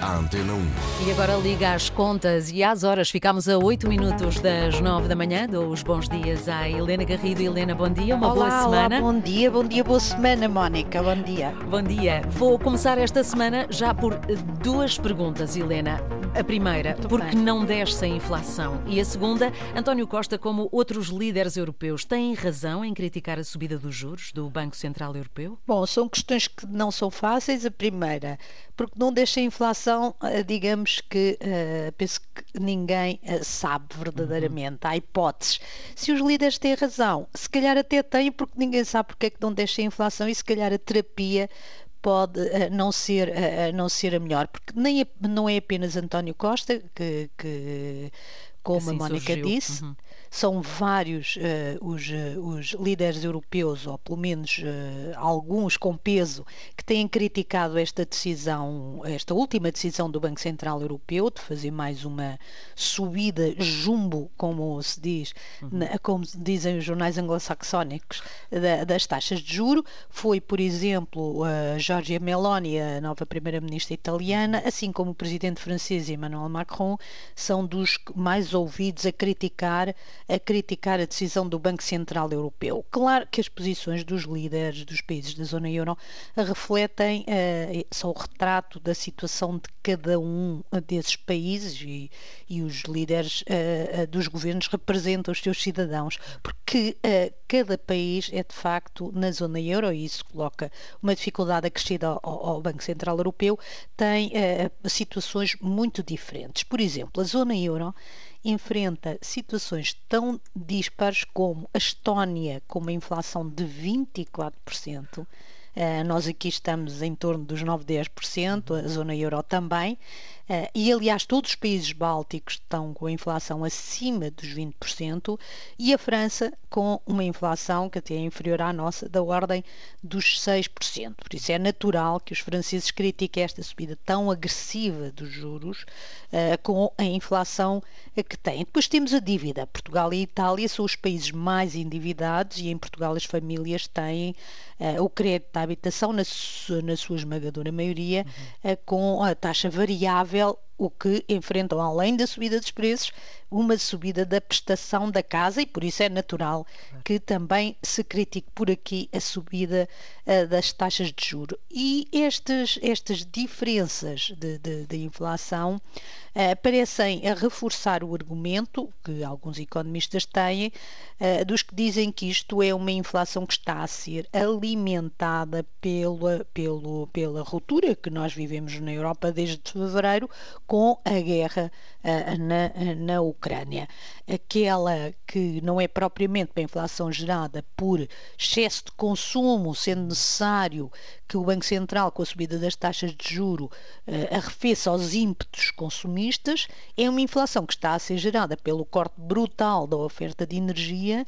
à Antena 1. E agora liga às contas e às horas. Ficamos a 8 minutos das 9 da manhã. Dou os bons dias à Helena Garrido. Helena, bom dia, uma olá, boa semana. Olá, bom dia, bom dia, boa semana, Mónica, bom dia. Bom dia. Vou começar esta semana já por duas perguntas, Helena. A primeira, Muito porque bem. não desce a inflação? E a segunda, António Costa, como outros líderes europeus, têm razão em criticar a subida dos juros do Banco Central Europeu? Bom, são questões que não são fáceis. A primeira, porque não deixa a inflação, eh, digamos que eh, penso que ninguém eh, sabe verdadeiramente. Há hipóteses. Se os líderes têm razão, se calhar até têm, porque ninguém sabe porque é que não deixa a inflação e se calhar a terapia pode eh, não ser eh, não ser a melhor, porque nem é- não é apenas António Costa que, que como assim a Mónica surgiu. disse, Uhum. são vários eh, os, eh, os líderes europeus, ou pelo menos eh, alguns com peso, que têm criticado esta decisão, esta última decisão do Banco Central Europeu de fazer mais uma subida jumbo, como se diz, na- como dizem os jornais anglo-saxónicos, da- das taxas de juro. Foi, por exemplo, a Giorgia Meloni, a nova primeira-ministra italiana, assim como o presidente francês Emmanuel Macron, são dos mais ouvidos a criticar a criticar a decisão do Banco Central Europeu. Claro que as posições dos líderes dos países da zona euro refletem, eh, são o retrato da situação de cada um desses países e, e os líderes eh, eh, dos governos representam os seus cidadãos, porque eh, cada país é de facto na zona euro, e isso coloca uma dificuldade acrescida ao, ao Banco Central Europeu, tem eh, situações muito diferentes. Por exemplo, a zona euro enfrenta situações tão dispares como a Estónia, com uma inflação de 24%. Eh, nós aqui estamos em torno dos 9, 10%, a zona euro também. Eh, e, aliás, todos os países bálticos estão com a inflação acima dos 20% e a França com uma inflação que até é inferior à nossa, da ordem dos 6%. Por isso é natural que os franceses critiquem esta subida tão agressiva dos juros eh, com a inflação que têm. Depois temos a dívida. Portugal e Itália são os países mais endividados e em Portugal as famílias têm eh, o crédito da habitação, na, su- na sua esmagadora maioria, eh, com a taxa variável, Bill. O que enfrentam, além da subida dos preços, uma subida da prestação da casa e por isso é natural que também se critique por aqui a subida eh, das taxas de juro. E estes, estas diferenças de, de- de inflação eh, parecem a reforçar o argumento que alguns economistas têm eh, dos que dizem que isto é uma inflação que está a ser alimentada pela, pelo, pela ruptura que nós vivemos na Europa desde fevereiro com a guerra eh, na, na Ucrânia. Aquela que não é propriamente uma inflação gerada por excesso de consumo, sendo necessário que o Banco Central, com a subida das taxas de juro, eh, arrefeça aos ímpetos consumistas, é uma inflação que está a ser gerada pelo corte brutal da oferta de energia,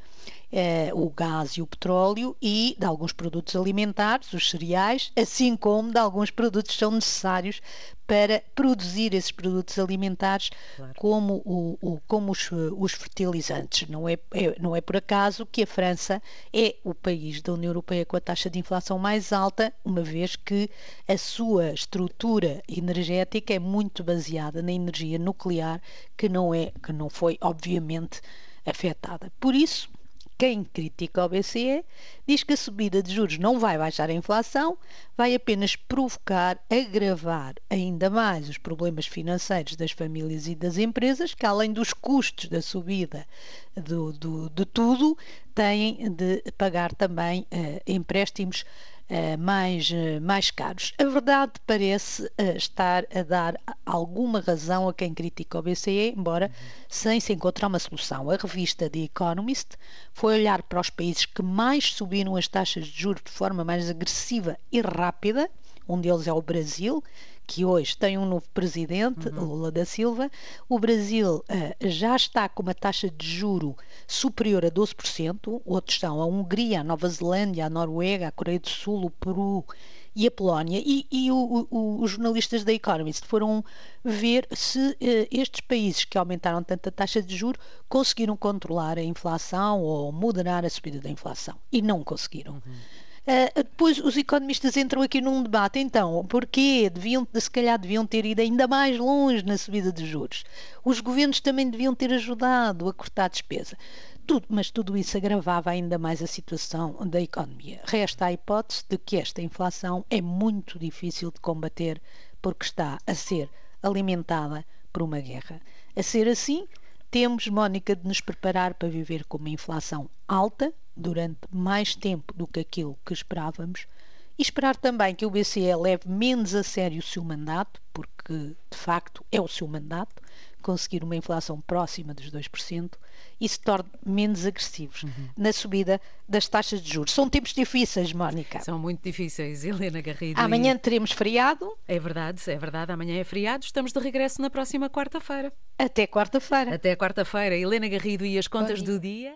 eh, o gás e o petróleo e de alguns produtos alimentares, os cereais, assim como de alguns produtos que são necessários para produzir esses produtos alimentares, Claro. como, o, o- como os, os fertilizantes. Não é, é- não é por acaso que a França é o país da União Europeia com a taxa de inflação mais alta, uma vez que a sua estrutura energética é muito baseada na energia nuclear, que não é, que não foi obviamente afetada. Por isso, quem critica o BCE diz que a subida de juros não vai baixar a inflação, vai apenas provocar, agravar ainda mais os problemas financeiros das famílias e das empresas, que além dos custos da subida do, do- de tudo, têm de pagar também eh, empréstimos mais, eh, mais caros. A verdade parece eh, estar a dar alguma razão a quem critica o BCE, embora sem se encontrar uma solução. A revista The Economist foi olhar para os países que mais subiram as taxas de juros de forma mais agressiva e rápida. Um deles é o Brasil, que hoje tem um novo presidente, Lula da Silva. O Brasil eh, já está com uma taxa de juro superior a 12%, outros são a Hungria, a Nova Zelândia, a Noruega, a Coreia do Sul, o Peru e a Polónia. E, e o- o- os jornalistas da Economist foram ver se eh, estes países que aumentaram tanto a taxa de juro conseguiram controlar a inflação ou moderar a subida da inflação. E não conseguiram. Uh, depois os economistas entram aqui num debate, então, porquê? Deviam, se calhar deviam ter ido ainda mais longe na subida de juros. Os governos também deviam ter ajudado a cortar a despesa. Tudo, mas tudo isso agravava ainda mais a situação da economia. Resta a hipótese de que esta inflação é muito difícil de combater porque está a ser alimentada por uma guerra. A ser assim, temos, Mónica, de nos preparar para viver com uma inflação alta durante mais tempo do que aquilo que esperávamos e esperar também que o BCE leve menos a sério o seu mandato, porque de facto é o seu mandato, conseguir uma inflação próxima dos 2% e se torne menos agressivos uhum. na subida das taxas de juros. São tempos difíceis, Mónica. São muito difíceis, Helena Garrido. Amanhã e... teremos feriado. É verdade, é verdade. Amanhã é feriado. Estamos de regresso na próxima quarta-feira. Até quarta-feira. Até quarta-feira. Helena Garrido e as contas do dia.